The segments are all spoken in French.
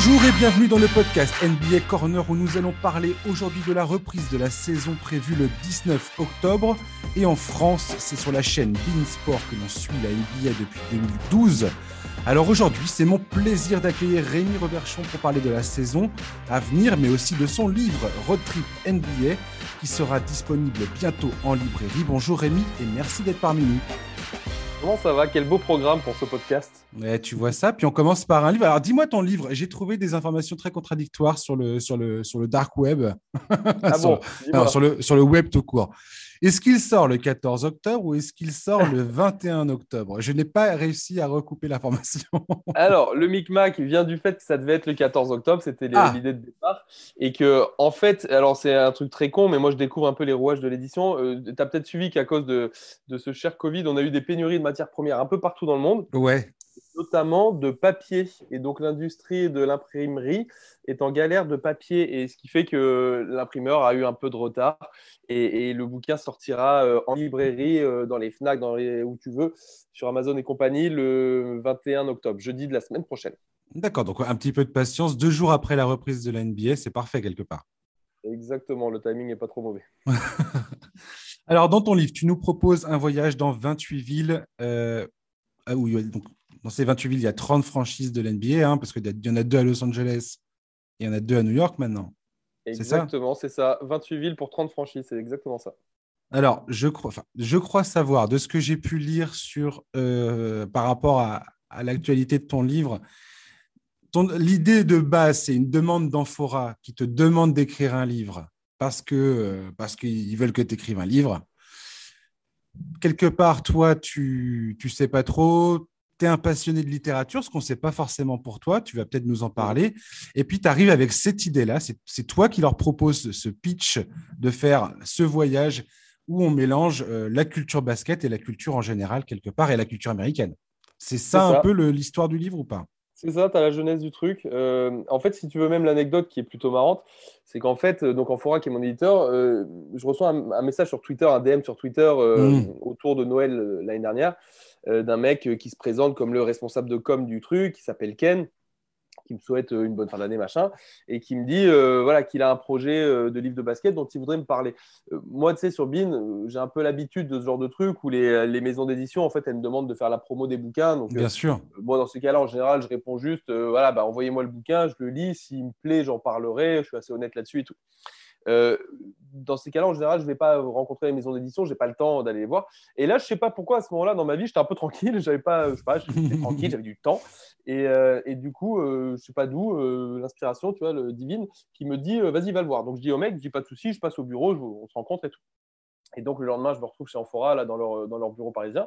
Bonjour et bienvenue dans le podcast NBA Corner où nous allons parler aujourd'hui de la reprise de la saison prévue le 19 octobre. Et en France, c'est sur la chaîne Beansport que l'on suit la NBA depuis 2012. Alors aujourd'hui, c'est mon plaisir d'accueillir Rémi Roberchon pour parler de la saison à venir, mais aussi de son livre Road Trip NBA qui sera disponible bientôt en librairie. Bonjour Rémi et merci d'être parmi nous. Comment ça va? Quel beau programme pour ce podcast. Ouais, tu vois ça. Puis on commence par un livre. Alors dis-moi ton livre. J'ai trouvé des informations très contradictoires sur le, sur le, sur le dark web. Ah bon? sur, le, sur le web tout court. Est-ce qu'il sort le 14 octobre ou est-ce qu'il sort le 21 octobre? Je n'ai pas réussi à recouper l'information. alors, le micmac vient du fait que ça devait être le 14 octobre, c'était ah. l'idée de départ. Et que, en fait, alors c'est un truc très con, mais moi je découvre un peu les rouages de l'édition. Euh, tu as peut-être suivi qu'à cause de, de ce cher Covid, on a eu des pénuries de matières premières un peu partout dans le monde. Ouais notamment de papier. Et donc l'industrie de l'imprimerie est en galère de papier, et ce qui fait que l'imprimeur a eu un peu de retard. Et, le bouquin sortira euh, en librairie, euh, dans les FNAC, dans les, où tu veux, sur Amazon et compagnie, le 21 octobre, jeudi de la semaine prochaine. D'accord, donc un petit peu de patience. Deux jours après la reprise de la NBA, c'est parfait quelque part. Exactement, le timing n'est pas trop mauvais. Alors, dans ton livre, tu nous proposes un voyage dans 28 villes. Euh, où, donc, dans ces 28 villes, il y a 30 franchises de l'NBA, hein, parce qu'il y en a deux à Los Angeles et il y en a deux à New York maintenant. Exactement, c'est ça. 28 villes pour 30 franchises, c'est exactement ça. Alors, je crois, je crois savoir, de ce que j'ai pu lire sur, euh, par rapport à, l'actualité de ton livre, l'idée de base, c'est une demande d'Amphora qui te demande d'écrire un livre parce que euh, parce qu'ils veulent que tu écrives un livre. Quelque part, toi, tu ne sais pas trop, tu es un passionné de littérature, ce qu'on ne sait pas forcément pour toi, tu vas peut-être nous en parler. Et puis, tu arrives avec cette idée-là, c'est toi qui leur propose ce pitch de faire ce voyage où on mélange euh, la culture basket et la culture en général, quelque part, et la culture américaine. C'est ça, un peu l'histoire du livre ou pas? C'est ça, tu as la jeunesse du truc. Euh, en fait, si tu veux même l'anecdote qui est plutôt marrante, c'est qu'en fait, euh, donc Fora qui est mon éditeur, je reçois un, message sur Twitter, un DM sur Twitter mmh. autour de Noël l'année dernière, euh, d'un mec euh, qui se présente comme le responsable de com du truc, qui s'appelle Ken, qui me souhaite euh, une bonne fin d'année, machin, et qui me dit voilà, qu'il a un projet de livre de basket dont il voudrait me parler. moi, tu sais, sur Bean, j'ai un peu l'habitude de ce genre de truc où les, les maisons d'édition, en fait, elles me demandent de faire la promo des bouquins. Donc, Bien sûr. Moi, dans ce cas-là, en général, je réponds juste voilà, bah, envoyez-moi le bouquin, je le lis, s'il me plaît, j'en parlerai, je suis assez honnête là-dessus et tout. Euh, dans ces cas-là, en général, je ne vais pas rencontrer les maisons d'édition, je n'ai pas le temps d'aller les voir. Et là, je ne sais pas pourquoi, à ce moment-là, dans ma vie, j'étais un peu tranquille, j'avais pas, je sais pas, j'étais tranquille, j'avais du temps. Et, euh, et du coup, euh, je ne sais pas d'où, l'inspiration, tu vois, le divine, qui me dit, vas-y, va le voir. Donc, je dis au mec, je dis pas de souci, je passe au bureau, on se rencontre et tout. Et donc, le lendemain, je me retrouve chez Amphora, là, dans leur, dans leur bureau parisien.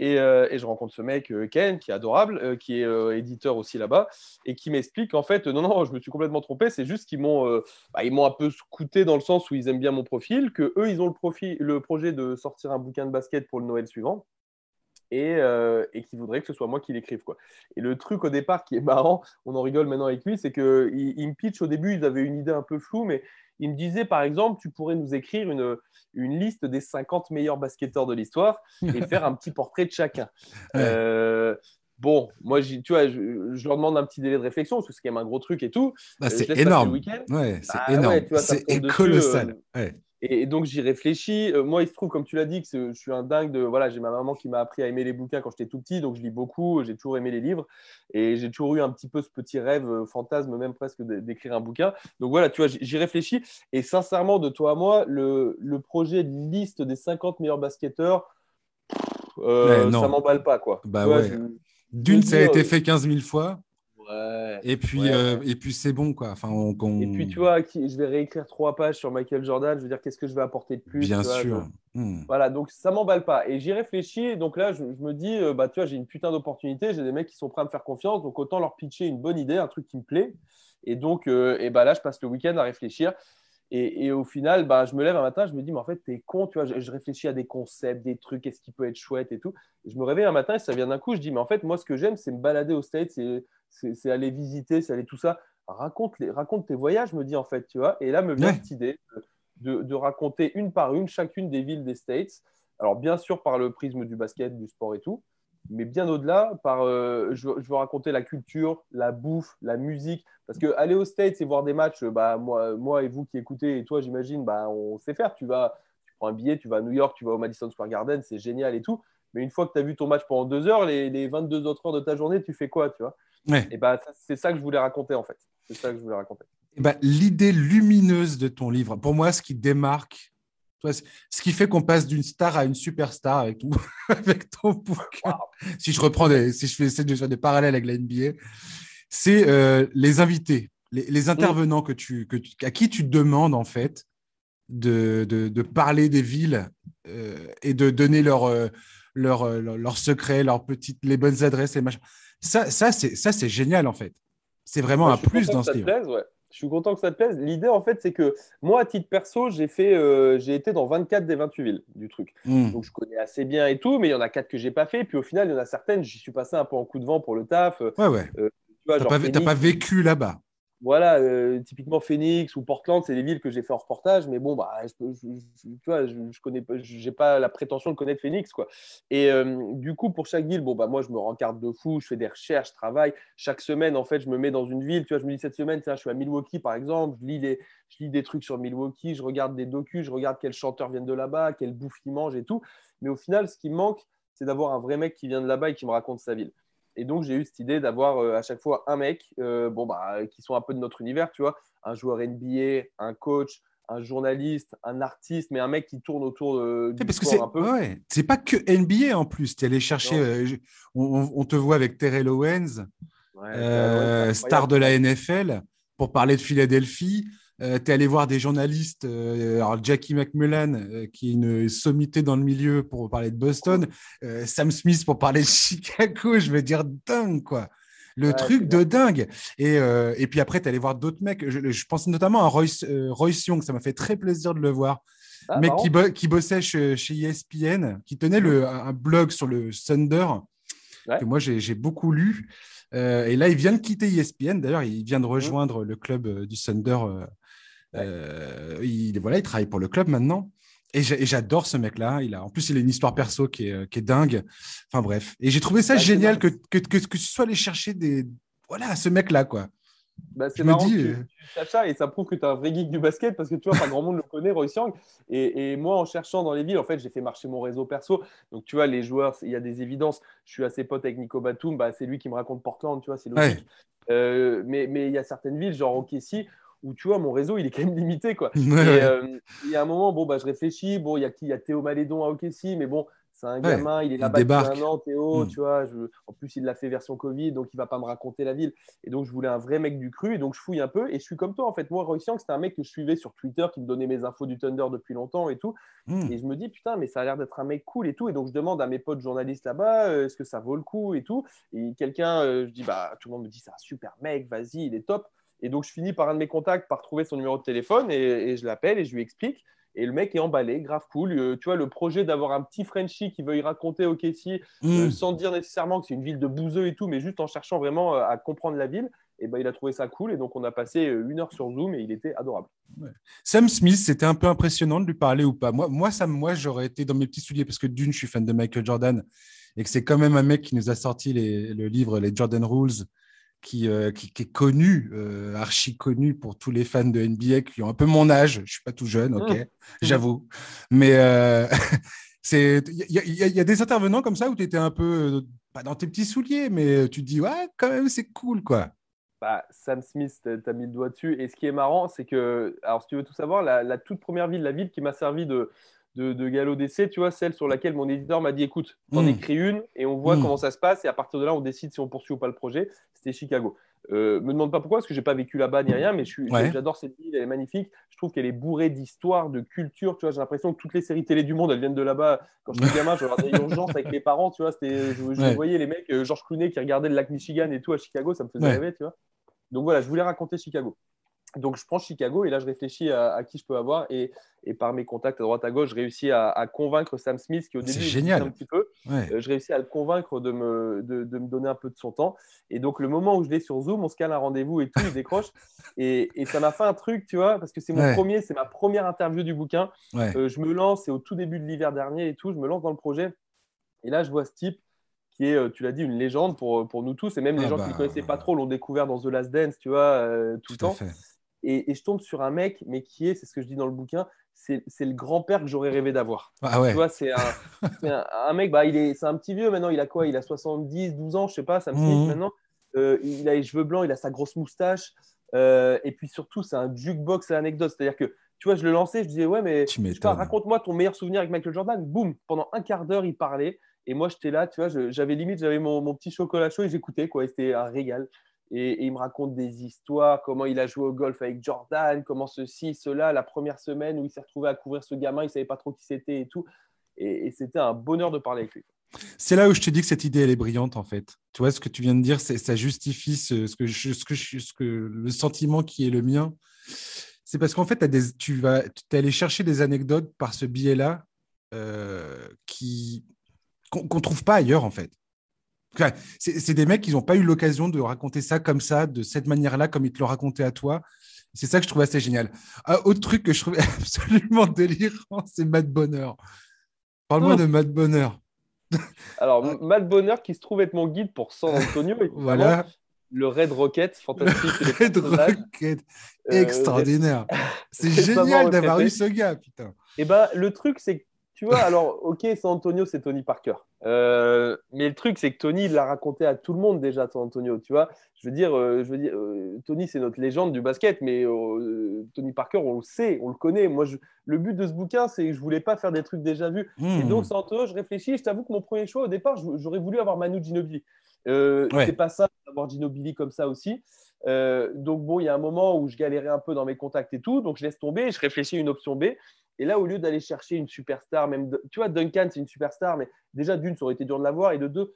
Euh, et, je rencontre ce mec, euh, Ken, qui est adorable, euh, qui est éditeur aussi là-bas, et qui m'explique en fait, non, non, je me suis complètement trompé, c'est juste qu'ils m'ont bah, m'ont un peu scouté dans le sens où ils aiment bien mon profil, que eux, ils ont le, profil, le projet de sortir un bouquin de basket pour le Noël suivant. Et, et qui voudraient que ce soit moi qui l'écrive. Quoi. Et le truc au départ qui est marrant, on en rigole maintenant avec lui, c'est qu'il il me pitch au début, ils avaient une idée un peu floue, mais il me disait, par exemple, tu pourrais nous écrire une, une liste des 50 meilleurs basketteurs de l'histoire et faire un petit portrait de chacun. Euh, bon, moi, tu vois, je, leur demande un petit délai de réflexion parce que c'est quand même un gros truc et tout. Bah, euh, c'est énorme. Ouais, c'est bah, énorme. c'est colossal. Euh, ouais. Et, donc j'y réfléchis. Euh, moi, il se trouve, comme tu l'as dit, que je suis un dingue de. Voilà, j'ai ma maman qui m'a appris à aimer les bouquins quand j'étais tout petit, donc je lis beaucoup. J'ai toujours aimé les livres et j'ai toujours eu un petit peu ce petit rêve, euh, fantasme même presque, d'écrire un bouquin. Donc voilà, tu vois, j'y réfléchis. Et sincèrement, de toi à moi, le, projet de liste des 50 meilleurs basketteurs, euh, ça m'emballe pas, quoi. Bah ouais. D'une, ça a été fait 15 000 fois. Et puis, euh, et puis c'est bon, quoi. Enfin, Et puis, tu vois, je vais réécrire trois pages sur Michael Jordan. Je veux dire, qu'est-ce que je vais apporter de plus Bien sûr. Hmm. Voilà, donc ça m'emballe pas. Et j'y réfléchis. Donc là, je, me dis, euh, bah, tu vois, j'ai une putain d'opportunité. J'ai des mecs qui sont prêts à me faire confiance. Donc autant leur pitcher une bonne idée, un truc qui me plaît. Et donc, euh, et bah, là, je passe le week-end à réfléchir. Et, au final, bah, je me lève un matin, je me dis, mais en fait, t'es con, tu vois, je, réfléchis à des concepts, des trucs, qu'est-ce qui peut être chouette et tout. je me réveille un matin et ça vient d'un coup, je dis, mais en fait, moi, ce que j'aime, c'est me balader au States, c'est aller visiter, c'est aller tout ça. Raconte, les, raconte tes voyages, me dit, en fait, tu vois. Et là, me vient cette idée de, de, raconter une par une chacune des villes des States. Alors, bien sûr, par le prisme du basket, du sport et tout. mais bien au-delà, par, euh, je, veux raconter la culture, la bouffe, la musique. Parce que aller aux States et voir des matchs, bah, moi, moi et vous qui écoutez, et toi, j'imagine, bah, on sait faire. Tu vas, tu prends un billet, tu vas à New York, tu vas au Madison Square Garden, c'est génial et tout. Mais une fois que tu as vu ton match pendant deux heures, les, les, 22 autres heures de ta journée, tu fais quoi, tu vois? Et bah, c'est ça que je voulais raconter, en fait. C'est ça que je voulais raconter. Bah, L'idée lumineuse de ton livre, pour moi, ce qui démarque ce qui fait qu'on passe d'une star à une superstar avec ton, avec ton bouquin. Si je reprends des, si je fais essayer de faire des parallèles avec la NBA, c'est euh, les invités, les, intervenants que tu, que à qui tu demandes en fait de, de, parler des villes euh, et de donner leurs euh, leur, leur, secrets, leurs petites, les bonnes adresses et machin. Ça, ça c'est ça c'est génial en fait. C'est vraiment un plus dans ce livre. Je suis content que ça te plaise. L'idée, en fait, c'est que moi, à titre perso, j'ai fait, euh, j'ai été dans 24 des 28 villes du truc. Hmm. Donc, je connais assez bien et tout, mais il y en a quatre que j'ai pas fait. Puis au final, il y en a certaines, j'y suis passé un peu en coup de vent pour le taf. Ouais, ouais. Euh, tu n'as pas, pas, vécu là-bas voilà, euh, typiquement Phoenix ou Portland, c'est des villes que j'ai fait en reportage, mais bon, bah, je, tu vois, je, je connais, j'ai pas la prétention de connaître Phoenix, quoi. Et euh, du coup, pour chaque ville, bon, bah, moi, je me rends carte de fou, je fais des recherches, je travaille. Chaque semaine, en fait, je me mets dans une ville, tu vois, je me dis cette semaine, tiens, je suis à Milwaukee, par exemple, je lis des, je lis des trucs sur Milwaukee, je regarde des docus, je regarde quels chanteurs viennent de là-bas, quelle bouffe ils mangent et tout. Mais au final, ce qui manque, c'est d'avoir un vrai mec qui vient de là-bas et qui me raconte sa ville. Et donc, j'ai eu cette idée d'avoir euh, à chaque fois un mec, euh, bon, bah, qui sont un peu de notre univers, tu vois, un joueur NBA, un coach, un journaliste, un artiste, mais un mec qui tourne autour de, du parce sport un peu. Ouais. C'est pas que NBA en plus. Tu es allé chercher, euh, on, te voit avec Terrell Owens, star de la NFL, pour parler de Philadelphie. Euh, tu es allé voir des journalistes, euh, alors Jackie McMullen, euh, qui est une sommité dans le milieu pour parler de Boston, Sam Smith pour parler de Chicago, je veux dire dingue, quoi. Le truc de dingue. Et, et puis après, tu es allé voir d'autres mecs. Je, pense notamment à Royce, Royce Young, ça m'a fait très plaisir de le voir. Ah, mec qui, qui, bossait chez, chez, ESPN, qui tenait le, un blog sur le Thunder, que moi j'ai beaucoup lu. et là, il vient de quitter ESPN. D'ailleurs, il vient de mmh. rejoindre le club du Thunder euh, il, voilà, il travaille pour le club maintenant. Et j'adore ce mec-là. Il a, en plus, il a une histoire perso qui est, qui est dingue. Enfin bref. Et j'ai trouvé ça génial que, que, que, que, tu sois allé chercher des. Voilà, ce mec-là, quoi. Bah, c'est marrant dis, que tu, euh, ça et ça prouve que tu es un vrai geek du basket parce que tu vois, pas grand monde le connaît, Royce Young. Et, et, moi, en cherchant dans les villes, en fait, j'ai fait marcher mon réseau perso. Donc, tu vois, les joueurs, il y a des évidences. Je suis assez pote avec Nico Batum, bah, c'est lui qui me raconte Portland, tu vois, c'est logique. Euh, mais il y a certaines villes, genre OKC, où tu vois, mon réseau, il est quand même limité. Quoi. et, euh, il y a un moment, bon, bah, je réfléchis. Bon, il y a qui Il y a Théo Malédon à OKC, mais bon, c'est un gamin, il est là-bas depuis un an, Théo, hmm. tu vois. Je... En plus, il l'a fait version Covid, donc il va pas me raconter la ville. Et donc, je voulais un vrai mec du cru, et donc je fouille un peu. Et je suis comme toi, en fait. Moi, Roy c'était un mec que je suivais sur Twitter, qui me donnait mes infos du Thunder depuis longtemps et tout. Hmm. Et je me dis, putain, mais ça a l'air d'être un mec cool et tout. Et donc, je demande à mes potes journalistes là-bas, euh, est-ce que ça vaut le coup et tout. Et quelqu'un, euh, je dis, bah, tout le monde me dit, c'est un super mec, vas-y, il est top. Et donc, je finis par un de mes contacts par trouver son numéro de téléphone et, je l'appelle et je lui explique. Et le mec est emballé, grave cool. Euh, tu vois, le projet d'avoir un petit Frenchie qui veuille raconter au caissier euh, mm. sans dire nécessairement que c'est une ville de bouseux et tout, mais juste en cherchant vraiment euh, à comprendre la ville, et ben, il a trouvé ça cool. Et donc, on a passé une heure sur Zoom et il était adorable. Sam Smith, c'était un peu impressionnant de lui parler ou pas Moi, moi j'aurais été dans mes petits souliers parce que d'une, je suis fan de Michael Jordan et que c'est quand même un mec qui nous a sorti le livre Les Jordan Rules euh, qui, qui, est connu, euh, archi connu pour tous les fans de NBA qui ont un peu mon âge. Je suis pas tout jeune, ok, mmh. j'avoue. Mais euh, c'est il y, a des intervenants comme ça où tu étais un peu pas dans tes petits souliers, mais tu te dis ouais, quand même c'est cool quoi. Bah, Sam Smith, tu as mis le doigt dessus. Et ce qui est marrant, c'est que, alors si tu veux tout savoir, la, la toute première ville, la ville qui m'a servi de, de, de galop d'essai, tu vois, celle sur laquelle mon éditeur m'a dit écoute, on mmh. écris une et on voit mmh. comment ça se passe et à partir de là, on décide si on poursuit ou pas le projet. C'était Chicago. Euh, me demande pas pourquoi, parce que j'ai pas vécu là-bas ni rien, mais j'adore cette ville, elle est magnifique. Je trouve qu'elle est bourrée d'histoire, de culture. Tu vois, j'ai l'impression que toutes les séries télé du monde, elles viennent de là-bas. Quand j'étais gamin, je regardais Urgence avec mes parents, tu vois, je, je voyais les mecs, euh, Georges Clooney qui regardait le lac Michigan et tout à Chicago, ça me faisait rêver, tu vois. Donc voilà, je voulais raconter Chicago. Donc, je prends Chicago et là, je réfléchis à, qui je peux avoir. Et, par mes contacts à droite à gauche, je réussis à, convaincre Sam Smith, qui au début, génial. un petit peu. Euh, je réussis à le convaincre de me, de, me, donner un peu de son temps. Et donc, le moment où je l'ai sur Zoom, on se cale un rendez-vous et tout, il décroche. et, ça m'a fait un truc, tu vois, parce que c'est mon premier, c'est ma première interview du bouquin. Euh, je me lance, c'est au tout début de l'hiver dernier et tout, je me lance dans le projet. Et là, je vois ce type qui est, tu l'as dit, une légende pour, pour nous tous. Et même les Ah gens qui ne bah, connaissaient pas trop l'ont découvert dans The Last Dance, tu vois, euh, tout, le Tout temps. fait. Et, et je tombe sur un mec, mais qui est, c'est ce que je dis dans le bouquin, c'est le grand-père que j'aurais rêvé d'avoir. Ah ouais. Tu vois, c'est un, c'est un, un mec, bah, il est, c'est un petit vieux maintenant, il a quoi? Il a 70, 12 ans, je sais pas, ça me sniffe maintenant. Euh, il a les cheveux blancs, il a sa grosse moustache. Euh, et puis surtout, c'est un jukebox à anecdotes. C'est-à-dire que, tu vois, je le lançais, je disais, ouais, mais raconte-moi ton meilleur souvenir avec Michael Jordan. Boum, pendant un quart d'heure, il parlait. Et moi, j'étais là, tu vois, j'avais limite, j'avais mon, mon petit chocolat chaud et j'écoutais, quoi. C'était un régal. Et, il me raconte des histoires, comment il a joué au golf avec Jordan, comment ceci, cela, la première semaine où il s'est retrouvé à couvrir ce gamin, il savait pas trop qui c'était et tout. Et, c'était un bonheur de parler avec lui. C'est là où je te dis que cette idée, elle est brillante, en fait. Tu vois, ce que tu viens de dire, ça justifie ce, que le sentiment qui est le mien. C'est parce qu'en fait, tu vas es allé chercher des anecdotes par ce biais-là euh, qu'on ne trouve pas ailleurs, en fait. C'est c'est des mecs qui n'ont pas eu l'occasion de raconter ça comme ça, de cette manière-là, comme ils te l'ont raconté à toi. C'est ça que je trouve assez génial. Un autre truc que je trouvais absolument délirant, c'est Matt Bonheur. Parle-moi Oh. de Matt Bonheur. Alors, Matt Bonheur, qui se trouve être mon guide pour San Antonio, évidemment, Voilà. le Red Rocket, fantastique. les Red. Rocket, Euh, extraordinaire. C'est génial d'avoir eu ce gars, putain. Et ben, le truc, c'est que, tu vois, alors, ok, San Antonio, c'est Tony Parker. Euh, mais le truc, c'est que Tony, il l'a raconté à tout le monde déjà, San Antonio, tu vois. Je veux dire, euh, je veux dire euh, Tony, c'est notre légende du basket, mais Tony Parker, on le sait, on le connaît. Moi, je- le but de ce bouquin, c'est que je voulais pas faire des trucs déjà vus. Et Hmm. donc, San Antonio, je réfléchis. Je t'avoue que mon premier choix, au départ, j'aurais voulu avoir Manu Ginobili. Ouais. C'est pas ça d'avoir Ginobili comme ça aussi. Donc, bon, il y a un moment où je galérais un peu dans mes contacts et tout. Donc, je laisse tomber et je réfléchis à une option B. Et là, au lieu d'aller chercher une superstar, même, de- tu vois, Duncan, c'est une superstar, mais déjà, d'une, ça aurait été dur de l'avoir. Et de deux,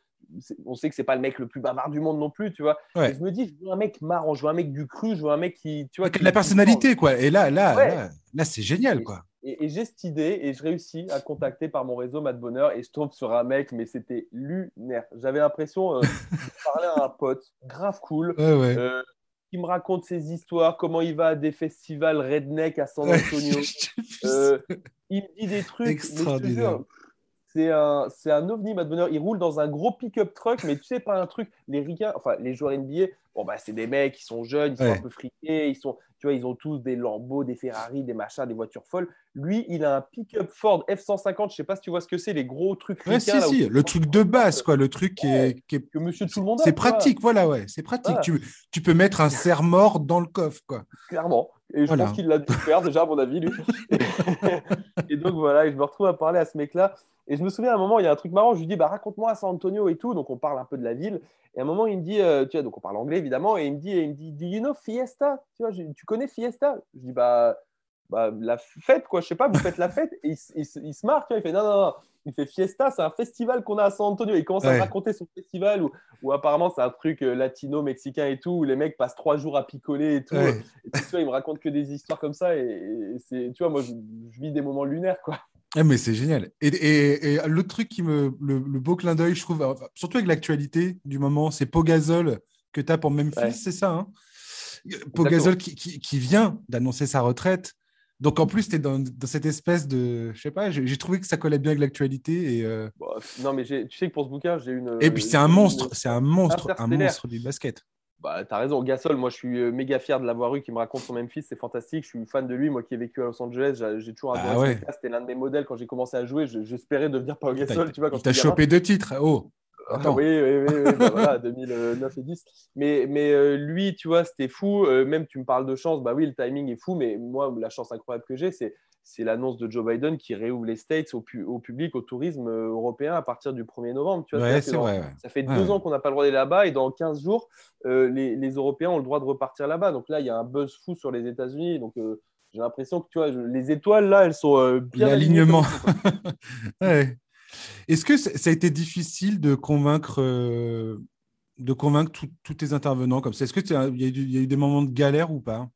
on sait que c'est pas le mec le plus bavard du monde non plus, tu vois. Ouais. Et je me dis, je veux un mec marrant, je veux un mec du cru, je veux un mec qui, tu vois, qui- la qui personnalité, quoi. Et là, là, Ouais. là, là, c'est génial, Et- quoi. et, et j'ai cette idée et je réussis à contacter par mon réseau Matt Bonheur et je tombe sur un mec, mais c'était lunaire. J'avais l'impression euh, de parler à un pote, grave cool, Ouais, ouais. euh, qui me raconte ses histoires, comment il va à des festivals redneck à San. Antonio. Euh, il me dit des trucs. C'est un, c'est un ovni, Matt Bonheur. Il roule dans un gros pick-up truck, mais tu sais pas un truc. Les ricains, enfin les joueurs NBA, bon bah c'est des mecs, ils sont jeunes, ils sont Ouais. un peu friqués, ils sont, tu vois, ils ont tous des Lambeaux, des Ferrari, des machins, des voitures folles. Lui, il a un pick-up Ford F150. Je sais pas si tu vois ce que c'est, les gros trucs Ouais, ricains. si, si. Le truc de base, quoi. Le truc qui est. qui est- que Monsieur Tout le Monde. a, C'est pratique, voilà, ouais. C'est pratique. Tu, tu peux mettre un serre-mort dans le coffre, quoi. clairement. Et je Voilà. pense qu'il l'a dû faire déjà, à mon avis, lui. et donc voilà, et je me retrouve à parler à ce mec-là. Et je me souviens à un moment, il y a un truc marrant, je lui dis, bah, raconte-moi à San Antonio et tout. Donc on parle un peu de la ville. Et à un moment, il me dit, euh, tu vois, donc on parle anglais évidemment, et il me dit, il me dit Do you know Fiesta? Tu vois, je- tu connais Fiesta? Je dis, bah, bah, la fête, quoi, je sais pas, vous faites la fête. Et il, se- il se- il se marre, tu vois, il fait, non, non, non. Il fait Fiesta, c'est un festival qu'on a à San Antonio. Il commence à Ouais. me raconter son festival où, où apparemment c'est un truc euh, latino, mexicain et tout, où les mecs passent trois jours à picoler et tout. Ouais. Et puis, tu vois, il me raconte que des histoires comme ça et, et c'est, tu vois, moi, je, je vis des moments lunaires, quoi. Ah, mais c'est génial. Et, et, et l'autre truc qui me. Le, le beau clin d'œil, je trouve, enfin, surtout avec l'actualité du moment, c'est Pogazol que tu as pour Memphis, Ouais. c'est ça hein? Pogazol qui, qui, qui vient d'annoncer sa retraite. Donc en plus, tu es dans, dans cette espèce de. Je sais pas, j'ai trouvé que ça collait bien avec l'actualité. Et, euh, Bon, non, mais tu sais que pour ce bouquin, j'ai une. et puis c'est un une- monstre, c'est un monstre, un monstre du basket. Bah, t'as raison, Gasol, moi je suis euh, méga fier de l'avoir eu, qui me raconte son Memphis, c'est fantastique. Je suis fan de lui, moi qui ai vécu à Los Angeles, j'ai toujours adoré Ah ouais. C'était l'un de mes modèles quand j'ai commencé à jouer. Je- J'espérais devenir Pau Il t'a- Gasol, tu vois. Quand il t'a j'étais gamin. chopé deux titres. Oh, attends. oui, oui, oui, oui, bah voilà, 2009 et 10. Mais, mais euh, lui, tu vois, c'était fou. Euh, même tu me parles de chance, bah oui, le timing est fou, mais moi, la chance incroyable que j'ai, c'est c'est l'annonce de Joe Biden qui réouvre les States au, pu- au public, au tourisme euh, européen à partir du 1er novembre. Tu vois, Ouais, c'est dans- vrai. ouais. Ça fait Ouais. deux ans qu'on n'a pas le droit d'aller là-bas et dans 15 jours, euh, les, les Européens ont le droit de repartir là-bas. Donc là, il y a un buzz fou sur les États-Unis. Donc j'ai l'impression que tu vois, je- les étoiles là, elles sont bien alignées L'alignement. quoi. Ouais. Est-ce que ça a été difficile de convaincre, euh, de convaincre tous- tes intervenants comme ça? Est-ce qu'il y, a eu- il y a eu des moments de galère ou pas?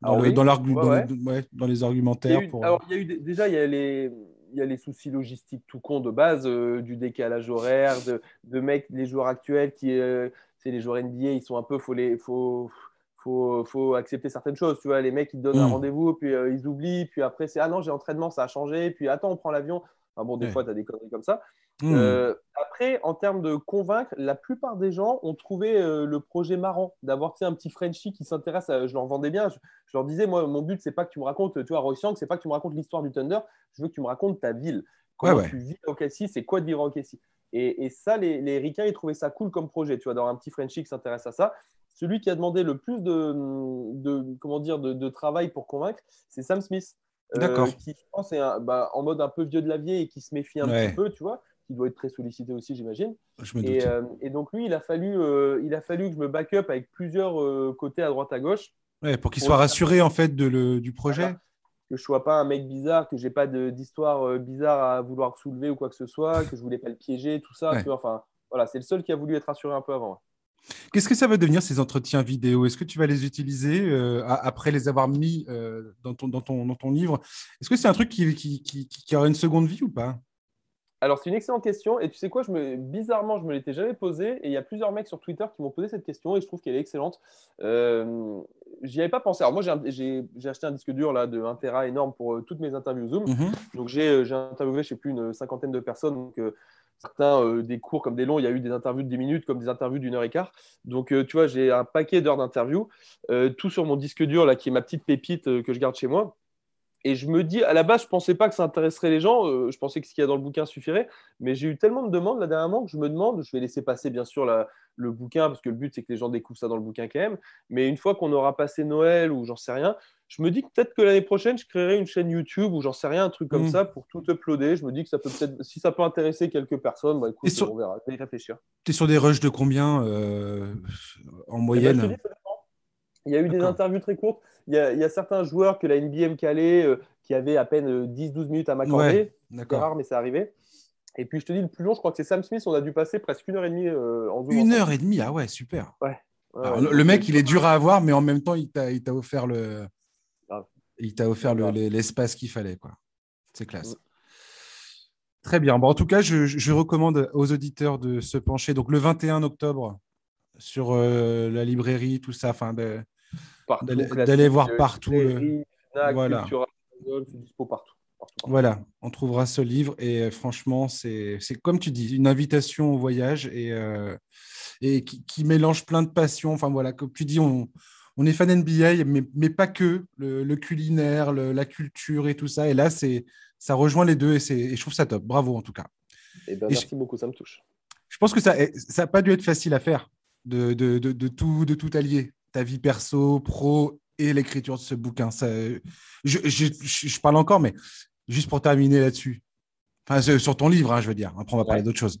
Dans, Alors le- oui, dans, l'argu- ouais, dans, ouais. le- ouais, dans les Il argumentaires eu- pour... alors, il y a eu déjà, il y a les, il y a les soucis logistiques tout con de base, euh, du décalage horaire, de, de mecs, les joueurs actuels qui, euh, c'est les joueurs NBA, ils sont un peu, faut les, faut, faut, faut accepter certaines choses. Tu vois, les mecs, ils te donnent un Mm. rendez-vous, puis euh, ils oublient, puis après, c'est ah non, j'ai entraînement, ça a changé, puis attends, on prend l'avion. Enfin bon, des fois, tu as des conneries comme ça. Hmm. Euh, après, en termes de convaincre, la plupart des gens ont trouvé euh, le projet marrant d'avoir un petit Frenchie qui s'intéresse. À... Je leur vendais bien. Je, je leur disais, moi, mon but, c'est pas que tu me racontes, tu vois, Roy c'est pas que tu me racontes l'histoire du Thunder. Je veux que tu me racontes ta ville. Comment Ouais, ouais. tu vis à OKC, c'est quoi de vivre à OKC. Et, et ça, les, les Ricains, ils trouvaient ça cool comme projet, tu vois, d'avoir un petit Frenchie qui s'intéresse à ça. Celui qui a demandé le plus de, de comment dire, de, de travail pour convaincre, c'est Sam Smith. Euh, D'accord. qui, je pense, est un- bah, en mode un peu vieux de la vieille et qui se méfie un Ouais. petit peu, tu vois, qui doit être très sollicité aussi, j'imagine. Et, euh, et donc, lui, il a, fallu, euh, il a fallu que je me back up avec plusieurs euh, côtés à droite à gauche Ouais, pour qu'il soit rassuré en fait de le- du projet. Voilà. que je sois pas un mec bizarre, que j'ai pas d'histoire euh, bizarre à vouloir soulever ou quoi que ce soit, que je voulais pas le piéger, tout ça. Ouais. Tu vois, enfin, voilà, c'est le seul qui a voulu être rassuré un peu avant. Qu'est-ce que ça va devenir ces entretiens vidéo? Est-ce que tu vas les utiliser euh, après les avoir mis euh, dans, ton, dans, ton, dans ton livre? Est-ce que c'est un truc qui, qui, qui, qui aura une seconde vie ou pas? Alors, c'est une excellente question. Et tu sais quoi, je me... bizarrement, je me l'étais jamais posée. Et il y a plusieurs mecs sur Twitter qui m'ont posé cette question et je trouve qu'elle est excellente. Euh, J'y avais pas pensé. Alors, moi, j'ai acheté un disque dur là, de 1 Tera énorme pour euh, toutes mes interviews Zoom. Mhm. Donc j'ai interviewé, je sais plus, une cinquantaine de personnes. Donc, certains euh, des cours comme des longs, il y a eu des interviews de 10 minutes comme des interviews d'une heure et quart. Donc euh, tu vois, j'ai un paquet d'heures d'interviews, euh, tout sur mon disque dur là, qui est ma petite pépite que je garde chez moi. Et je me dis, à la base, je pensais pas que ça intéresserait les gens. je pensais que ce qu'il y a dans le bouquin suffirait. Mais j'ai eu tellement de demandes là dernièrement que je me demande, je vais laisser passer bien sûr le bouquin parce que le but c'est que les gens découvrent ça dans le bouquin quand même. Mais une fois qu'on aura passé Noël ou j'en sais rien, je me dis que peut-être que l'année prochaine, je créerai une chaîne YouTube ou j'en sais rien, un truc comme Mm. ça pour tout uploader. Je me dis que ça peut peut-être, si ça peut intéresser quelques personnes, bah écoute, sur- on verra. Je vais y réfléchir. Tu es sur des rushs de combien euh, en Eh ben, moyenne dis, ça dépend. Il y a eu des interviews très courtes. Il y a, il y a certains joueurs que la NBA me calait euh, qui avaient à peine euh, 10-12 minutes à m'accorder. Ouais, C'est D'accord. rare, mais c'est arrivé. Et puis je te dis, le plus long, je crois que c'est Sam Smith. On a dû passer presque une heure et demie euh, en. Une ensemble. heure et demie, ah ouais, super. Ouais, Alors, le, mec, euh, il est dur à avoir, mais en même temps, il t'a offert le. Il t'a offert le- l'espace qu'il fallait, quoi. C'est classe. Très bien. Bon, en tout cas, je, je recommande aux auditeurs de se pencher. Donc, le 21 octobre, sur euh, la librairie, tout ça, enfin, partout, d'aller- voir euh, partout le- librairie, Fnac, Voilà. Cultura, Amazon, c'est dispo partout. partout, partout. Voilà, on trouvera ce livre et euh, franchement, c'est c'est comme tu dis, une invitation au voyage et, euh, et qui, qui mélange plein de passions. Enfin voilà, comme tu dis, on, on est fan NBA, mais, mais pas que, le, le culinaire, le- la culture et tout ça. Et là, c'est ça rejoint les deux et, c'est- et je trouve ça top. Bravo en tout cas. Eh ben, Et merci beaucoup, ça me touche. Je pense que ça n'a pas dû être facile à faire de, de, de, de tout, de tout allier, ta vie perso, pro et l'écriture de ce bouquin. Ça, je, je, parle encore, mais juste pour terminer là-dessus. Enfin, sur ton livre, hein, je veux dire. Après, on va parler d'autre chose.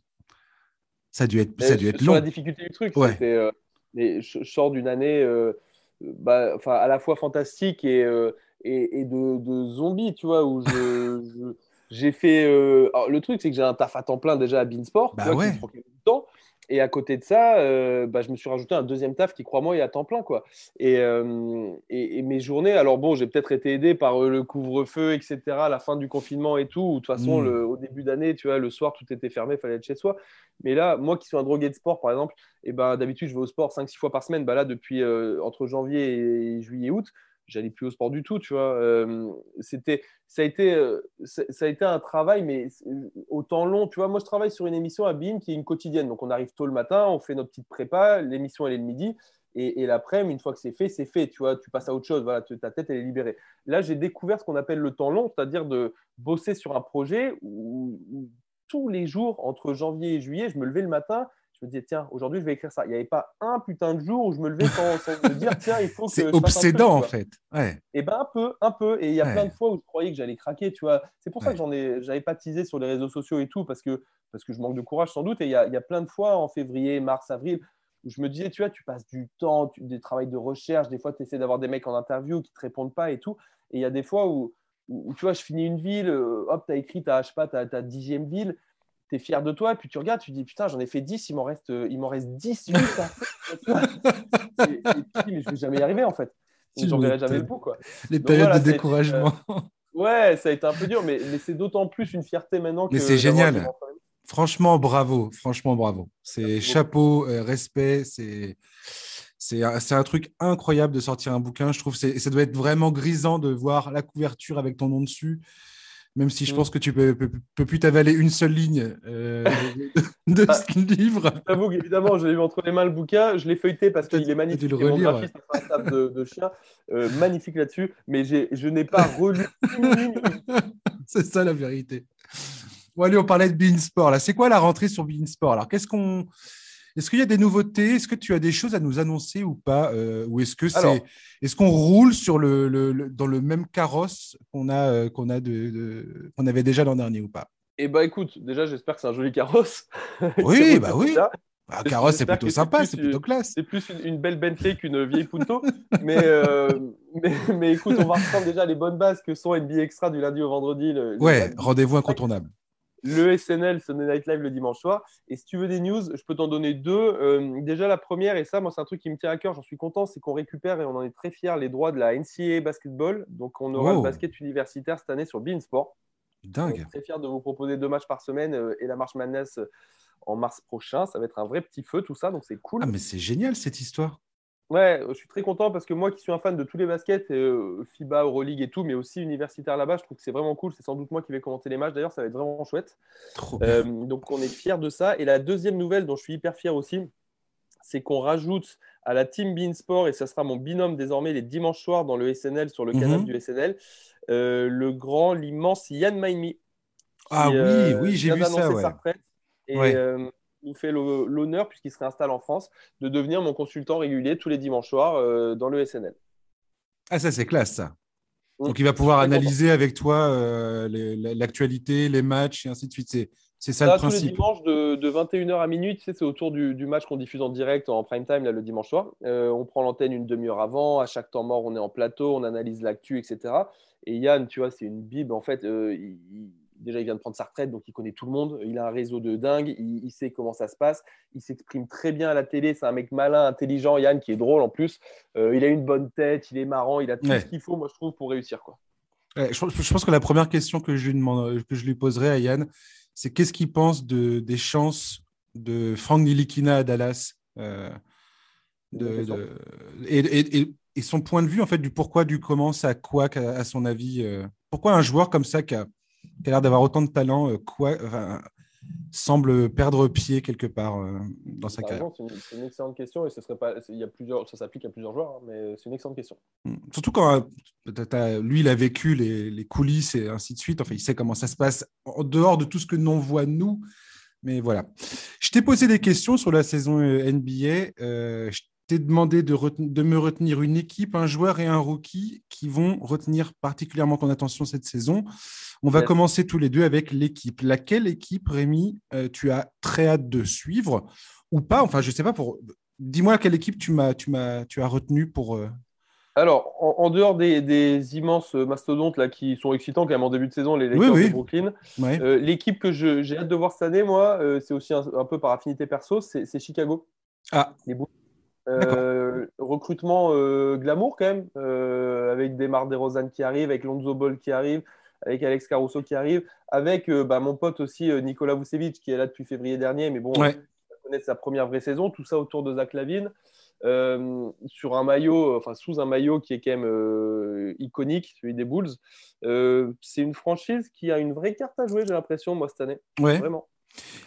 Ça a dû être, Mais ça a dû être sur la long. difficulté du truc, Ouais. c'était, euh, mais je, je sors d'une année euh, bah, enfin, à la fois fantastique et, euh, et, et de, de zombies, tu vois, où je, j'ai fait. euh, alors, le truc, c'est que j'ai un taf à temps plein déjà à Beansport, Bah tu vois, qui ouais. me prend temps. Et à côté de ça, euh, bah, je me suis rajouté un deuxième taf qui, crois-moi, est à temps plein. Quoi. Et, euh, et, et mes journées, alors bon, j'ai peut-être été aidé par euh, le couvre-feu, etc., la fin du confinement et tout. où, De toute façon, Mm. le- au début d'année, tu vois, le soir, tout était fermé, il fallait être chez soi. Mais là, moi qui suis un drogué de sport, par exemple, et ben, d'habitude, je vais au sport 5-6 fois par semaine. Bah, là, depuis entre janvier et juillet-août, j'allais plus au sport du tout, tu vois. Euh, c'était, ça, a été, euh, a été un travail, mais c'est- au temps long, tu vois. Moi, je travaille sur une émission à BIM qui est une quotidienne. Donc, on arrive tôt le matin, on fait notre petite prépa, l'émission, elle est le midi. Et, et l'après-midi, une fois que c'est fait, c'est fait, tu vois. Tu passes à autre chose, voilà, ta tête, elle est libérée. Là, j'ai découvert ce qu'on appelle le temps long, c'est-à-dire de bosser sur un projet où tous les jours, entre janvier et juillet, je me levais le matin, je me disais, tiens, aujourd'hui, je vais écrire ça. Il n'y avait pas un putain de jour où je me levais sans, sans me dire, tiens, il faut que. C'est truc, obsédant, en tu fait. Ouais. Et ben un peu, un peu. Et il y a Ouais. plein de fois où je croyais que j'allais craquer, tu vois. C'est pour ça que j'en ai, j'avais pas teasé sur les réseaux sociaux et tout, parce que, parce que je manque de courage sans doute. Et il y a, y a plein de fois en février, mars, avril, où je me disais, tu vois, tu passes du temps, tu, des travaux de recherche, des fois tu essaies d'avoir des mecs en interview qui te répondent pas et tout. Et il y a des fois où, où, où, tu vois, je finis une ville, euh, hop, tu as écrit je sais pas, ta dixième ville, tu es fier de toi, et puis tu regardes, tu dis, putain, j'en ai fait 10, il m'en reste, euh, il m'en reste 18 à faire. Tu vois. et, et tu te dis, mais je vais jamais y arriver en fait. J'en verrai jamais le bout, quoi. Les Donc périodes voilà, de découragement. Ouais, ça a été un peu dur, mais, mais c'est d'autant plus une fierté maintenant que. Mais c'est génial. Franchement, bravo. Franchement, bravo. C'est chapeau, euh, respect. C'est c'est un, un truc incroyable de sortir un bouquin. Je trouve que c'est- ça doit être vraiment grisant de voir la couverture avec ton nom dessus. Même si je Mm. pense que tu peux, peux, peux plus t'avaler une seule ligne euh, de Ah. ce livre. J'avoue qu'évidemment, j'ai eu entre les mains le bouquin, je l'ai feuilleté parce qu'il est magnifique. le mon relire, graphiste un table de, de chien euh, magnifique là-dessus, mais je n'ai pas relu. C'est ça la vérité. Bon, allez, on parlait de Beansport. Là, c'est quoi la rentrée sur Beansport Alors, qu'est-ce qu'on. Est-ce qu'il y a des nouveautés? Est-ce que tu as des choses à nous annoncer ou pas Euh, Ou est-ce que c'est. Est-ce qu'on roule sur le, le- le- dans le même carrosse qu'on a, euh, qu'on a de, de- qu'on avait déjà l'an dernier ou pas? Eh bah écoute, déjà, j'espère que c'est un joli carrosse. Oui, bah oui. Bah, Carrosse, c'est plutôt sympa, c'est plutôt classe. C'est plus une, une belle Bentley qu'une vieille Punto. mais, euh, mais, mais écoute, on va reprendre déjà les bonnes bases que sont NBA Extra du lundi au vendredi. Le, Ouais, rendez-vous incontournable. Le SNL, Sunday Night Live le dimanche soir. Et si tu veux des news, je peux t'en donner deux. Euh, déjà, la première, et ça, moi, c'est un truc qui me tient à cœur, j'en suis content, c'est qu'on récupère et on en est très fiers les droits de la NCAA Basketball. Donc, on aura le basket universitaire cette année sur Beansport. Dingue. est très fiers de vous proposer deux matchs par semaine euh, et la Marche Madness euh, en mars prochain. Ça va être un vrai petit feu, tout ça, donc c'est cool. Ah, mais c'est génial cette histoire. Ouais, je suis très content parce que moi qui suis un fan de tous les baskets, euh, FIBA, Euroleague et tout, mais aussi universitaire là-bas, je trouve que c'est vraiment cool. C'est sans doute moi qui vais commenter les matchs. D'ailleurs, ça va être vraiment chouette. Trop. Euh, donc on est fiers de ça. Et la deuxième nouvelle dont je suis hyper fier aussi, c'est qu'on rajoute à la team Beansport, et ça sera mon binôme désormais les dimanches soirs dans le SNL, sur le Mhm. canal du SNL, euh, le grand, l'immense Yann Maimi. Ah oui, euh, oui, j'ai vu ça, ouais. sa retraite et Ouais. Nous fait l'honneur, puisqu'il se réinstalle en France, de devenir mon consultant régulier tous les dimanches soirs euh, dans le SNL. Ah, ça, c'est classe, ça. Mm. Donc, il va pouvoir analyser avec toi euh, l'actualité, les matchs et ainsi de suite. C'est, ça Ça, le tous les principe. dimanches de, de 21h à minuit, tu sais, c'est autour du, du match qu'on diffuse en direct en prime time là, le dimanche soir. Euh, on prend l'antenne une demi-heure avant. À chaque temps mort, on est en plateau, on analyse l'actu, etc. Et Yann, tu vois, c'est une bible. En fait, euh, il- déjà, il vient de prendre sa retraite, donc il connaît tout le monde. Il a un réseau de dingue. Il, il sait comment ça se passe. Il s'exprime très bien à la télé. C'est un mec malin, intelligent, Yann, qui est drôle en plus. Euh, il a une bonne tête, il est marrant, il a tout Ouais. ce qu'il faut, moi, je trouve, pour réussir. Quoi. Ouais, je, pense- je pense que la première question que je lui, demande, que je lui poserai à Yann, c'est qu'est-ce qu'il pense de, des chances de Frank Nilikina à Dallas euh, de- de- et, et- et- et son point de vue, en fait, du pourquoi, du comment, ça quoi, à son avis. euh, pourquoi un joueur comme ça qui a, qui a l'air d'avoir autant de talent, euh, quoi, enfin, semble perdre pied quelque part euh, dans sa carrière C'est une, excellente question et ce serait pas, il y a plusieurs, ça s'applique à plusieurs joueurs, hein, mais c'est une excellente question. Mm. Surtout quand euh, lui, il a vécu les, les coulisses et ainsi de suite. Enfin, il sait comment ça se passe en dehors de tout ce que l'on voit nous. Mais voilà. Je t'ai posé des questions sur la saison NBA. Euh, je t'ai demandé de, me retenir une équipe, un joueur et un rookie qui vont retenir particulièrement ton attention cette saison. On va commencer tous les deux avec l'équipe. Laquelle équipe, Rémi, euh, tu as très hâte de suivre ou pas? Enfin, je sais pas. Pour... Dis-moi quelle équipe tu, m'as, tu, m'as, tu as retenu pour, euh, Alors, en, en dehors des, des immenses mastodontes là, qui sont excitants quand même en début de saison, les Lakers oui. de Brooklyn, Ouais. euh, l'équipe que j'ai hâte de voir cette année, moi, c'est aussi un, un peu par affinité perso, c'est Chicago. Ah, Euh, recrutement euh, glamour quand même, euh, avec Demar DeRozan qui arrive, avec Lonzo Ball qui arrive, avec Alex Caruso qui arrive, avec bah, mon pote aussi Nikola Vucevic qui est là depuis février dernier, mais bon, ouais. il va connaître sa première vraie saison, tout ça autour de Zach Lavine, sur un maillot, enfin sous un maillot qui est quand même iconique, celui des Bulls. C'est une franchise qui a une vraie carte à jouer, j'ai l'impression, moi, cette année. Ouais. Vraiment.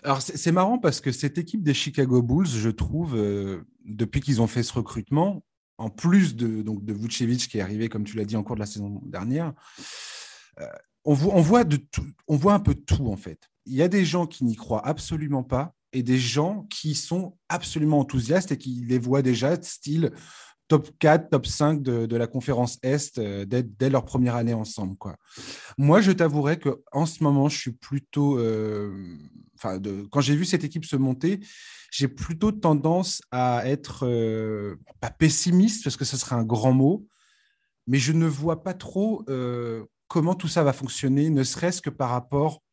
Alors, c'est marrant parce que cette équipe des Chicago Bulls, je trouve, euh, depuis qu'ils ont fait ce recrutement, en plus de, donc, de Vucevic qui est arrivé, comme tu l'as dit, en cours de la saison dernière, euh, on, voit, on, voit de tout, on voit un peu tout, en fait. Il y a des gens qui n'y croient absolument pas et des gens qui sont absolument enthousiastes et qui les voient déjà, style top 4, top 5 de, de la conférence Est euh, dès, dès, leur première année ensemble. Quoi. Moi, je t'avouerai qu'en ce moment, je suis plutôt. Euh, de, quand j'ai vu cette équipe se monter, j'ai plutôt tendance à être euh, pas pessimiste, parce que ce serait un grand mot, mais je ne vois pas trop euh, comment tout ça va fonctionner, ne serait-ce que par rapport.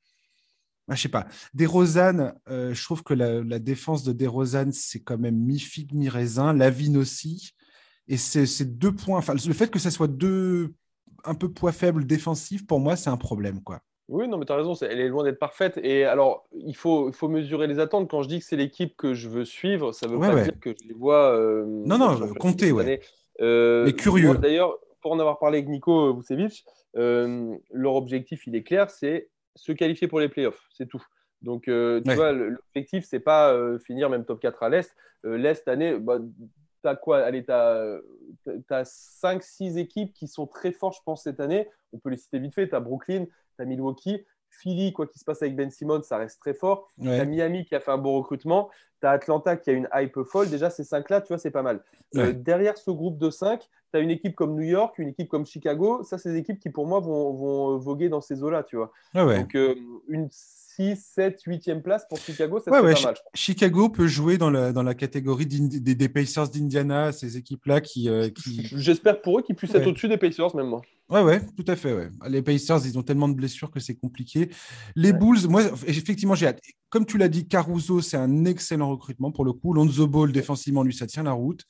Ah, je sais pas. Desrosanne, euh, je trouve que la, défense de Desrosanne, c'est quand même mi-figue, mi-raisin. Lavine aussi. Et c'est deux points. Enfin, le fait que ça soit deux un peu poids faible défensif, pour moi, c'est un problème. quoi. Oui, non, mais tu as raison, elle est loin d'être parfaite. Et alors, il faut, il faut mesurer les attentes. Quand je dis que c'est l'équipe que je veux suivre, ça veut ouais, pas ouais. dire que je les vois. Euh, non, non, compter, ouais. Euh, mais curieux. D'ailleurs, pour en avoir parlé avec Nico Vucevic, leur objectif, il est clair, c'est se qualifier pour les playoffs. C'est tout. Donc, tu vois, l'objectif, c'est pas finir même top 4 à l'Est. L'Est, cette année, bah, tu as quoi? Allez, tu as, 5-6 équipes qui sont très fortes, je pense, cette année. On peut les citer vite fait. Tu as Brooklyn, tu as Milwaukee. Philly, quoi qu'il se passe avec Ben Simmons, ça reste très fort. Tu as Miami qui a fait un bon recrutement. Tu as Atlanta qui a une hype folle. Déjà, ces cinq-là, tu vois, c'est pas mal. Euh, derrière ce groupe de cinq, tu as une équipe comme New York, une équipe comme Chicago. Ça, c'est des équipes qui, pour moi, vont, vont voguer dans ces eaux-là, tu vois. Donc, euh, une 6, 7, 8e place pour Chicago, c'est pas mal. Chicago peut jouer dans la, dans la catégorie des, des, Pacers d'Indiana, ces équipes-là qui. Euh, qui... J'espère pour eux qu'ils puissent être au-dessus des Pacers, même moi. Ouais, ouais, tout à fait. Ouais. Les Pacers, ils ont tellement de blessures que c'est compliqué. Les Bulls, moi, effectivement, j'ai hâte. Comme tu l'as dit, Caruso, c'est un excellent recrutement pour le coup. Lonzo Ball, défensivement, lui, ça tient la route.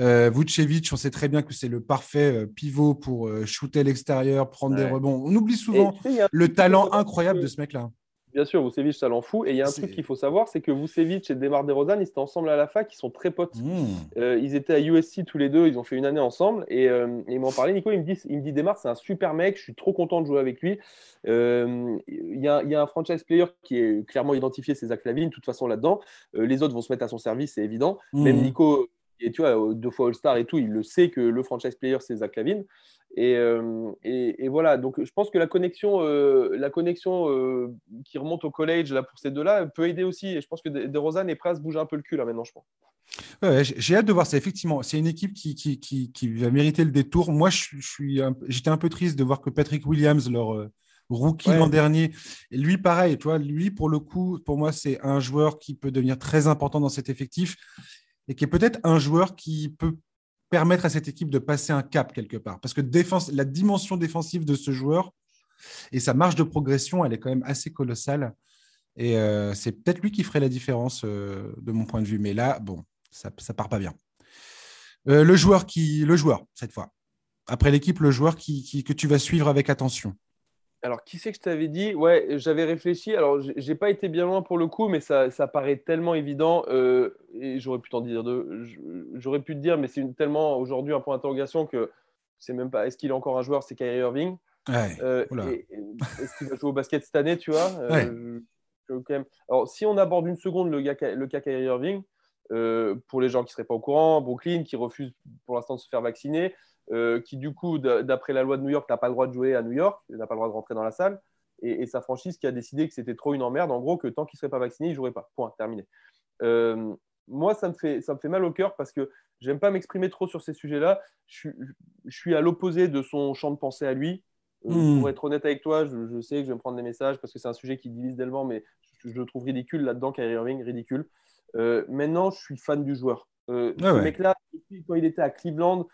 Euh, Vucevic, on sait très bien que c'est le parfait euh, pivot pour euh, shooter à l'extérieur, prendre des rebonds. On oublie souvent le talent incroyable de ce mec-là. Bien sûr, Vucevic, ça l'en fout. Et il y a un truc qu'il faut savoir, c'est que Vucevic et Demar DeRozan, ils étaient ensemble à la fac, ils sont très potes. Hmm. Euh, ils étaient à USC tous les deux, ils ont fait une année ensemble. Et, euh, ils m'en parlaient. Nico, il me dit, il me dit Demar, c'est un super mec, je suis trop content de jouer avec lui. Euh, il y, a, un franchise player qui est clairement identifié, c'est Zach Lavine, de toute façon là-dedans. les autres vont se mettre à son service, c'est évident. Hmm. Même Nico, et tu vois, deux fois All-Star et tout, il le sait que le franchise player, c'est Zach Lavine. Euh, et, et, voilà, donc je pense que la connexion, euh, la connexion euh, qui remonte au collège là, pour ces deux-là peut aider aussi. Et je pense que De Rosanne est prêt à se bouger un peu le cul là maintenant, je pense. j'ai hâte de voir ça. Effectivement, c'est une équipe qui, qui, qui, qui, va mériter le détour. Moi, je, j'étais un peu triste de voir que Patrick Williams, leur rookie l'an dernier, et lui, pareil, tu vois, lui, pour le coup, pour moi, c'est un joueur qui peut devenir très important dans cet effectif et qui est peut-être un joueur qui peut permettre à cette équipe de passer un cap quelque part. Parce que la dimension défensive de ce joueur et sa marge de progression, elle est quand même assez colossale. Et euh, c'est peut-être lui qui ferait la différence euh, de mon point de vue. Mais là, bon, ça ne part pas bien. Euh, le joueur qui, le joueur cette fois. Après l'équipe, le joueur qui, que tu vas suivre avec attention. Alors, qui c'est que je t'avais dit? Ouais, j'avais réfléchi. Alors, j'ai pas été bien loin pour le coup, mais ça, ça paraît tellement évident. Euh, et j'aurais pu t'en dire deux. J'aurais pu te dire, mais c'est tellement aujourd'hui un point d'interrogation que c'est même pas. Est-ce qu'il est encore un joueur? C'est Kyrie Irving. Euh, est-ce qu'il va jouer au basket cette année Tu vois? Euh, Alors, si on aborde une seconde le, le cas Kyrie Irving, pour les gens qui ne seraient pas au courant, Brooklyn qui refuse pour l'instant de se faire vacciner. Euh, qui du coup, d'après la loi de New York, n'a pas le droit de jouer à New York, n'a pas le droit de rentrer dans la salle, et, sa franchise qui a décidé que c'était trop une emmerde, en gros, que tant qu'il ne serait pas vacciné, il ne jouerait pas. Point, terminé. Euh, moi, ça me, fait, ça me fait mal au cœur parce que j'aime pas m'exprimer trop sur ces sujets-là. Je, suis à l'opposé de son champ de pensée à lui. Euh, hmm. Pour être honnête avec toi, je, sais que je vais me prendre des messages parce que c'est un sujet qui divise tellement, mais je, le trouve ridicule là-dedans, Kyrie Irving, ridicule. Maintenant, je suis fan du joueur. ce mec-là, quand il était à Cleveland,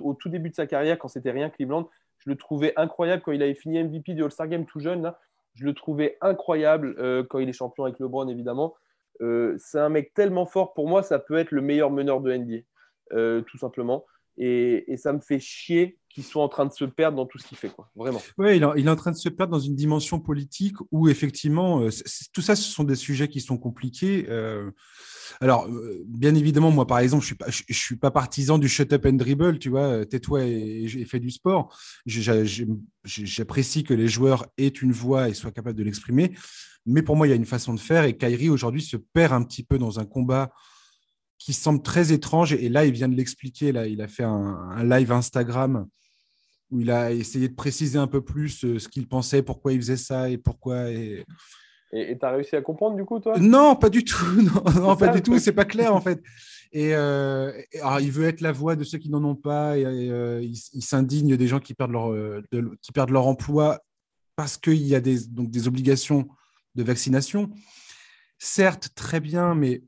au tout début de sa carrière, quand c'était rien Cleveland, je le trouvais incroyable quand il avait fini MVP du All-Star Game tout jeune. je le trouvais incroyable euh, quand il est champion avec LeBron, évidemment. Euh, c'est un mec tellement fort. Pour moi, ça peut être le meilleur meneur de NBA, euh, tout simplement. Et, et, ça me fait chier qu'il soit en train de se perdre dans tout ce qu'il fait, quoi. Vraiment. Oui, il, est en train de se perdre dans une dimension politique où, effectivement, tout ça, ce sont des sujets qui sont compliqués. Alors, euh, bien évidemment, moi, par exemple, je suis, pas, suis pas partisan du shut up and dribble, tu vois, euh, tais-toi et, fais du sport. J'apprécie que les joueurs aient une voix et soient capables de l'exprimer. Mais pour moi, il y a une façon de faire et Kyrie, aujourd'hui, se perd un petit peu dans un combat qui semble très étrange. Et là, il vient de l'expliquer. Là, il a fait un, live Instagram où il a essayé de préciser un peu plus euh, ce qu'il pensait, pourquoi il faisait ça et pourquoi. Et et tu as réussi à comprendre du coup, toi? Non, pas du tout. Non, pas du tout. C'est pas clair en fait. Et euh, alors, il veut être la voix de ceux qui n'en ont pas. Et, euh, il, s'indigne des gens qui perdent leur, qui perdent leur emploi parce qu'il y a des, donc, des obligations de vaccination. Certes, très bien, mais,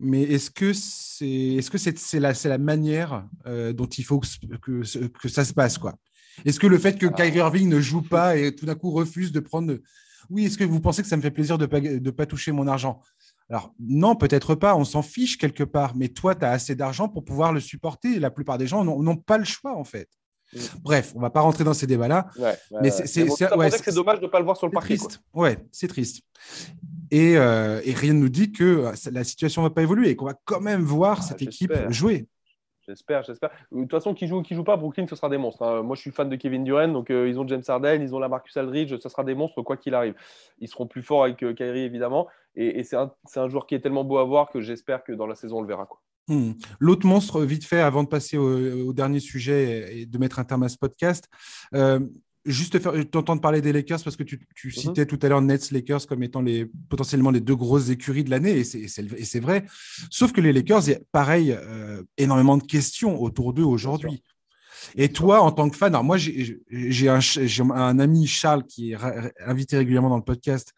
mais est-ce que c'est est -ce c'est c'est la, la manière dont il faut que, que, que ça se passe quoi? Est-ce que le fait que Kyrie Irving ne joue pas et tout d'un coup refuse de prendre oui, est-ce que vous pensez que ça me fait plaisir de ne pas, pas toucher mon argent? Alors, non, peut-être pas, on s'en fiche quelque part, mais toi, tu as assez d'argent pour pouvoir le supporter. La plupart des gens n'ont pas le choix, en fait. Mm. Bref, on ne va pas rentrer dans ces débats-là. mais c'est dommage de ne pas le voir sur le parquet. Triste. Ouais, c'est triste. Et, euh, et, rien ne nous dit que euh, la situation ne va pas évoluer et qu'on va quand même voir cette équipe jouer. J'espère, j'espère. De toute façon, qui joue ou qui joue pas, Brooklyn, ce sera des monstres. Hein. Moi, je suis fan de Kevin Durant, donc euh, ils ont James Harden, ils ont la Marcus Aldridge, ce sera des monstres quoi qu'il arrive. Ils seront plus forts avec euh, Kyrie, évidemment. Et, c'est un, un, joueur qui est tellement beau à voir que j'espère que dans la saison, on le verra. Quoi. Hmm. L'autre monstre, vite fait, avant de passer au, dernier sujet et de mettre un terme à ce podcast, euh, juste t'entendre parler des Lakers parce que tu, mhm. citais tout à l'heure Nets Lakers comme étant les, potentiellement les deux grosses écuries de l'année et c'est vrai. Sauf que les Lakers, il y a pareil, euh, énormément de questions autour d'eux aujourd'hui. Et toi, en tant que fan, alors moi j'ai un, un, ami Charles qui est invité régulièrement dans le podcast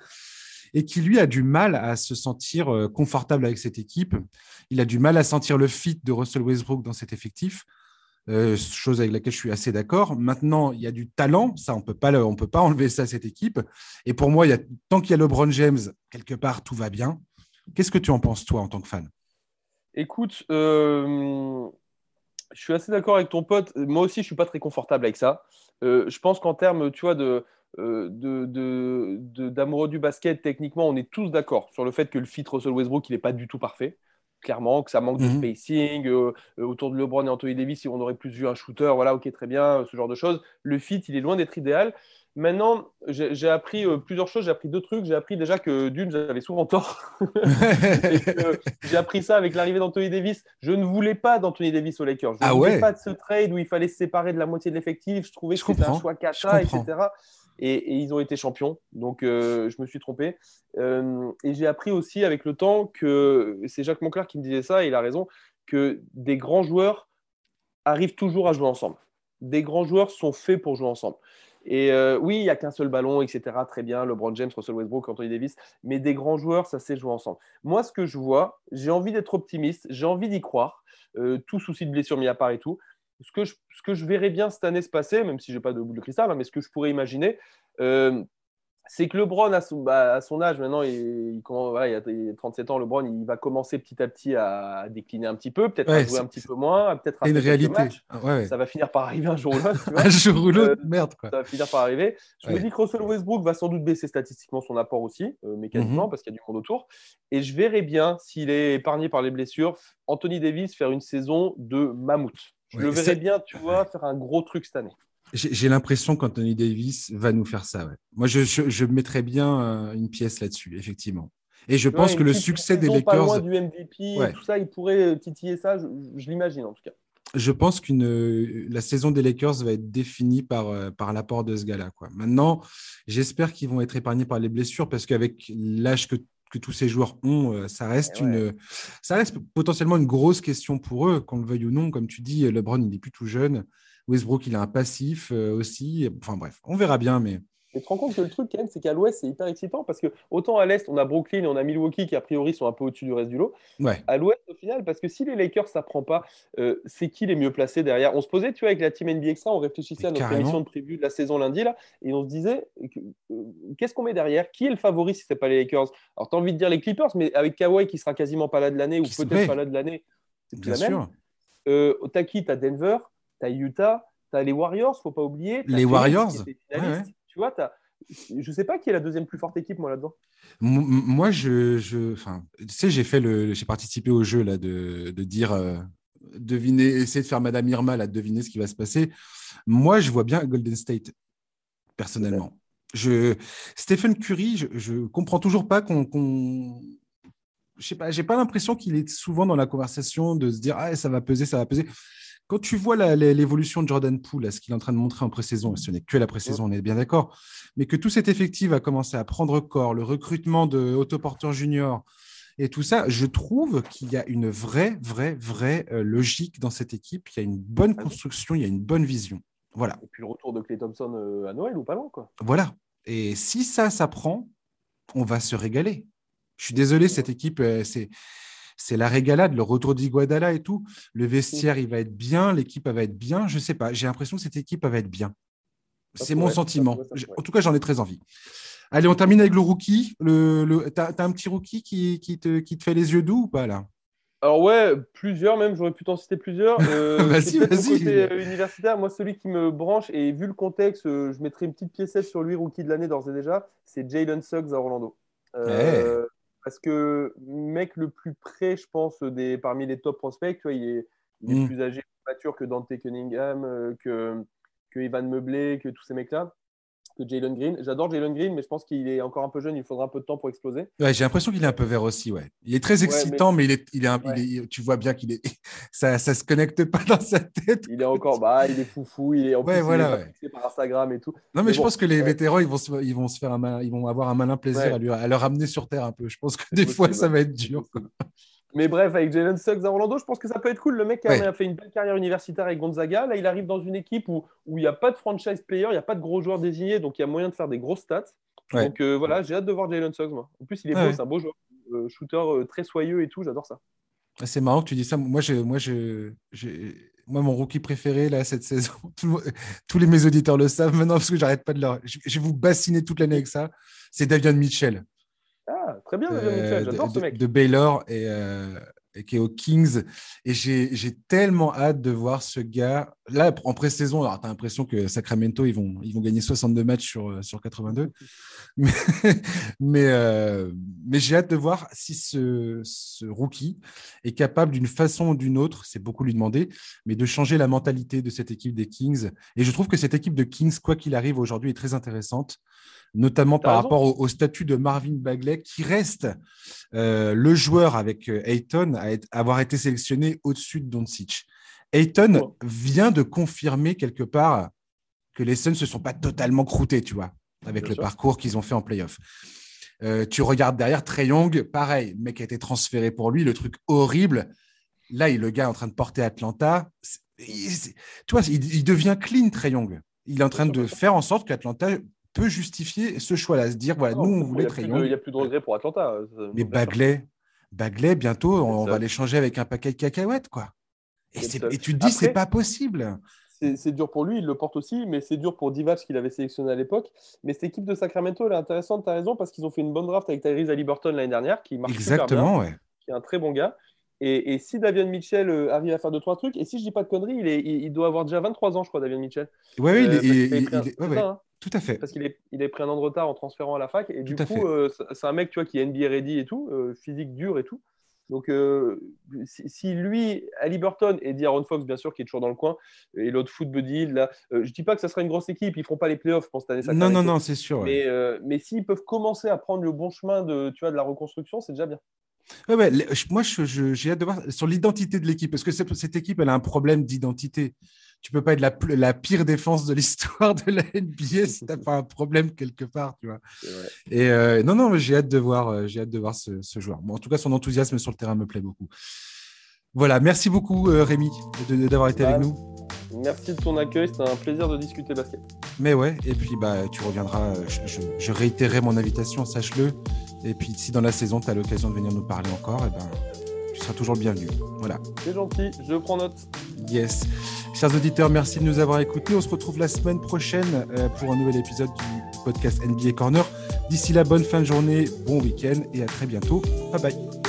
et qui lui a du mal à se sentir euh, confortable avec cette équipe. Il a du mal à sentir le fit de Russell Westbrook dans cet effectif. Euh, chose avec laquelle je suis assez d'accord. Maintenant, il y a du talent, ça, on ne peut pas enlever ça à cette équipe. Et pour moi, tant qu'il y a LeBron James, quelque part, tout va bien. Qu'est-ce que tu en penses, toi, en tant que fan? Écoute, euh, je suis assez d'accord avec ton pote. Moi aussi, je ne suis pas très confortable avec ça. Euh, je pense qu'en termes, tu vois, d'amoureux du basket, techniquement, on est tous d'accord sur le fait que le fit Russell Westbrook, il n'est pas du tout parfait clairement, que ça manque de mhm. spacing. Euh, euh, autour de LeBron et Anthony Davis, on aurait plus vu un shooter, voilà, ok, très bien, ce genre de choses. Le fit, il est loin d'être idéal. Maintenant, j'ai appris euh, plusieurs choses. J'ai appris deux trucs. J'ai appris déjà que d'une, j'avais souvent tort. j'ai appris ça avec l'arrivée d'Anthony Davis. Je ne voulais pas d'Anthony Davis aux Lakers. Je ne ah voulais pas de ce trade où il fallait se séparer de la moitié de l'effectif. Je trouvais que c'était un choix cacha, etc et, ils ont été champions. Donc, euh, je me suis trompé. Euh, et j'ai appris aussi avec le temps que c'est Jacques Moncler qui me disait ça, et il a raison, que des grands joueurs arrivent toujours à jouer ensemble. Des grands joueurs sont faits pour jouer ensemble. Et euh, oui, il n'y a qu'un seul ballon, etc. Très bien, LeBron James, Russell Westbrook, Anthony Davis. Mais des grands joueurs, ça sait jouer ensemble. Moi, ce que je vois, j'ai envie d'être optimiste, j'ai envie d'y croire. tout souci de blessure mis à part et tout ce que, je, ce que je verrais bien cette année se passer, même si je n'ai pas de boule de cristal, hein, mais ce que je pourrais imaginer, euh, c'est que LeBron, à son, bah, à son âge, maintenant, il, voilà, il, a, 37 ans, LeBron, il va commencer petit à petit à décliner un petit peu, peut-être à jouer un petit peu moins, peut-être à une réalité. Ah, ça va finir par arriver un jour ou l'autre. un jour ou l'autre, euh, merde. Quoi. Ça va finir par arriver. Je me dis que Russell Westbrook va sans doute baisser statistiquement son apport aussi, euh, mécaniquement, mhm. parce qu'il y a du monde autour. Et je verrai bien, s'il est épargné par les blessures, Anthony Davis faire une saison de mammouth. Je le verrais bien, tu vois, faire un gros truc cette année. J'ai l'impression qu'Anthony Davis va nous faire ça. Moi, je, je, mettrais bien euh, une pièce là-dessus, effectivement. Et je pense que le succès des Lakers. Pas loin du MVP, tout ça, il pourrait titiller ça, je, l'imagine en tout cas. Je pense que la saison des Lakers va être définie par, euh, par l'apport de ce gars-là. Maintenant, j'espère qu'ils vont être épargnés par les blessures parce qu'avec l'âge que, que, tous ces joueurs ont, euh, ça reste, une, ça reste potentiellement une grosse question pour eux, qu'on le veuille ou non. Comme tu dis, LeBron, il n'est plus tout jeune. Westbrook, il a un passif euh, aussi. Enfin bref, on verra bien, mais. Et tu te rends compte que le truc, quand même, c'est qu'à l'ouest, c'est hyper excitant parce que autant à l'est, on a Brooklyn et on a Milwaukee qui, a priori, sont un peu au-dessus du reste du lot. Ouais. À l'ouest, au final, parce que si les Lakers, ça prend pas, euh, c'est qui les mieux placés derrière? On se posait, tu vois, avec la team NBA Extra, on réfléchissait à notre émission de prévue de la saison lundi, là, et on se disait, euh, qu'est-ce qu'on met derrière? Qui est le favori si ce n'est pas les Lakers? Alors, tu as envie de dire les Clippers, mais avec Kawhi qui sera quasiment pas là de l'année ou peut-être pas là de l'année, c'est plus la sûr. même. Euh, Taki, tu as Denver, tu as Utah tu les Warriors, faut pas oublier. Les Warriors Tu vois, as... je sais pas qui est la deuxième plus forte équipe, moi, là-dedans. Moi, je, je... Enfin, tu sais, j'ai fait le... j'ai participé au jeu là, de, de dire, euh, deviner, essayer de faire Madame Irma, là, de deviner ce qui va se passer. Moi, je vois bien Golden State, personnellement. Je... Stephen Curry, je, je comprends toujours pas qu'on. Je sais pas, j'ai pas l'impression qu'il est souvent dans la conversation de se dire ah ça va peser, ça va peser quand tu vois l'évolution de Jordan Poole, ce qu'il est en train de montrer en pré-saison, ce n'est que la pré-saison, on est bien d'accord, mais que tout cet effectif a commencé à prendre corps, le recrutement de Otto Porter Junior et tout ça, je trouve qu'il y a une vraie, vraie, vraie euh, logique dans cette équipe. Il y a une bonne construction, il y a une bonne vision. Voilà. Et puis le retour de Clay Thompson euh, à Noël ou pas loin, quoi. Voilà. Et si ça, ça prend, on va se régaler. Je suis désolé, cette équipe, euh, c'est c'est la régalade, le retour d'Iguadala et tout. Le vestiaire, il va être bien, l'équipe va être bien. Je ne sais pas, j'ai l'impression que cette équipe va être bien. C'est mon sentiment. en tout cas, j'en ai très envie. Allez, on termine avec le rookie. Le, tu as, un petit rookie qui, te, qui te fait les yeux doux ou pas là? Alors ouais, plusieurs même, j'aurais pu t'en citer plusieurs. Euh, vas-y, vas-y. Euh, universitaire, moi celui qui me branche, et vu le contexte, euh, je mettrai une petite piécette sur lui, rookie de l'année d'ores et déjà, c'est Jalen Suggs à Orlando. Euh. Parce que mec le plus près, je pense, des, parmi les top prospects, tu vois, il, est, Il est Mm. plus âgé, plus mature que Dante Cunningham, euh, que, que Evan Meublé, que tous ces mecs-là, que Jalen Green. J'adore Jalen Green, mais je pense qu'il est encore un peu jeune, il faudra un peu de temps pour exploser. Ouais, j'ai l'impression qu'il est un peu vert aussi, ouais. Il est très Ouais, excitant, mais, il est, il est, un- il est- tu vois bien qu'il est, ça, ça se connecte pas dans sa tête. Il est encore, bah, il est foufou, il est en Ouais, plus, il voilà, est ouais. fixé par Instagram et tout. Non, mais, Mais je bon, pense que les vétérans, ils vont, se, ils vont se faire un ils vont avoir un malin plaisir à, lui, à le ramener sur terre un peu. Je pense que des fois, ça va être dur. quoi. Mais bref, avec Jalen Suggs à Orlando, je pense que ça peut être cool. Le mec a Ouais. a fait une belle carrière universitaire avec Gonzaga. Là, il arrive dans une équipe où où il n'y a pas de franchise player, il n'y a pas de gros joueurs désignés, donc il y a moyen de faire des grosses stats. Ouais. Donc euh, voilà, j'ai hâte de voir Jalen Suggs. Moi. En plus, il est beau, c'est un beau joueur. Euh, shooter euh, très soyeux et tout, j'adore ça. Ah, C'est marrant que tu dis ça. Moi, je, moi, je, moi, mon rookie préféré là cette saison, tout tous les mes auditeurs le savent maintenant parce que j'arrête pas de leur. Je, je vais vous bassiner toute l'année avec ça. C'est Davion Mitchell Ah, très bien, euh, Mitchell, j'adore ce mec. de Baylor et, euh, et qui est aux Kings. Et j'ai tellement hâte de voir ce gars. Là, en pré-saison, alors tu as l'impression que Sacramento, ils vont, ils vont gagner 62 matchs sur, euh, sur 82. Mais, mais, mais j'ai hâte de voir si ce, ce rookie est capable d'une façon ou d'une autre, c'est beaucoup lui demander, mais de changer la mentalité de cette équipe des Kings. Et je trouve que cette équipe de Kings, quoi qu'il arrive aujourd'hui, est très intéressante, notamment par raison. rapport au, au statut de Marvin Bagley, qui reste euh, le joueur avec euh, Ayton à être- avoir été sélectionné au-dessus de Doncic. Ayton Ouais. vient de confirmer quelque part que les Suns ne se sont pas totalement croûtés, tu vois, avec Bien le sûr. parcours qu'ils ont fait en playoff. Euh, tu regardes derrière Trey Young, pareil, le mec a été transféré pour lui, le truc horrible. Là, il, le gars est en train de porter Atlanta. Il- tu vois, il, il devient clean, Trey Young. Il est en train de faire en sorte qu'Atlanta peut justifier ce choix-là, se dire, voilà, Non, nous, on voulait Young. Il n'y a plus de regrets pour Atlanta. ça- Mais. Bagley, Bagley, bientôt, on ça. va l'échanger avec un paquet de cacahuètes, quoi. Et, tu te dis, c'est pas possible. c'est dur pour lui, il le porte aussi, mais c'est dur pour Divac qu'il avait sélectionné à l'époque. Mais cette équipe de Sacramento, elle est intéressante, tu as raison, parce qu'ils ont fait une bonne draft avec Tyrese Haliburton l'année dernière, qui marche super bien, Exactement, ouais. qui est un très bon gars. Et, et si Davion Mitchell euh, arrive à faire deux, trois trucs, et si je dis pas de conneries, il, est, il, il doit avoir déjà 23 ans, je crois, Davion Mitchell. Ouais, il Euh, il- est- ouais, ouais, hein tout à fait. parce qu'il est, il est pris un an de retard en transférant à la fac. Et du Tout coup, euh, c'est- un mec tu vois, qui est NBA ready et tout, euh, physique dur et tout. Donc, euh, si, si lui, Ali Burton et D'Aaron Fox, bien sûr, qui est toujours dans le coin, et l'autre Foot Buddy, là, euh, je dis pas que ça sera une grosse équipe, ils feront pas les playoffs, je pense, cette année. Non, non, non, c'est sûr. ouais. Mais, euh, mais s'ils peuvent commencer à prendre le bon chemin de, tu vois, de la reconstruction, c'est déjà bien. Ouais, ouais, moi, j'ai hâte de voir sur l'identité de l'équipe, parce que cette équipe, elle a un problème d'identité. Tu peux pas être la, pire défense de l'histoire de la NBA si tu n'as pas un problème quelque part, tu vois. Et euh, non, non, mais j'ai hâte de voir, euh, j'ai hâte de voir ce, ce joueur. Bon, en tout cas, son enthousiasme sur le terrain me plaît beaucoup. Voilà, merci beaucoup euh, Rémi d'avoir été Bah, avec nous. Merci de ton accueil, c'était un plaisir de discuter basket. Mais ouais, et puis bah, tu reviendras, je, je, je réitérerai mon invitation, sache-le. Et puis si dans la saison, tu as l'occasion de venir nous parler encore, et ben, tu seras toujours le bienvenu. Voilà. C'est gentil, je prends note. Yes. Chers auditeurs, merci de nous avoir écoutés. On se retrouve la semaine prochaine euh, pour un nouvel épisode du podcast NBA Corner. D'ici là, bonne fin de journée, bon week-end et à très bientôt. Bye bye.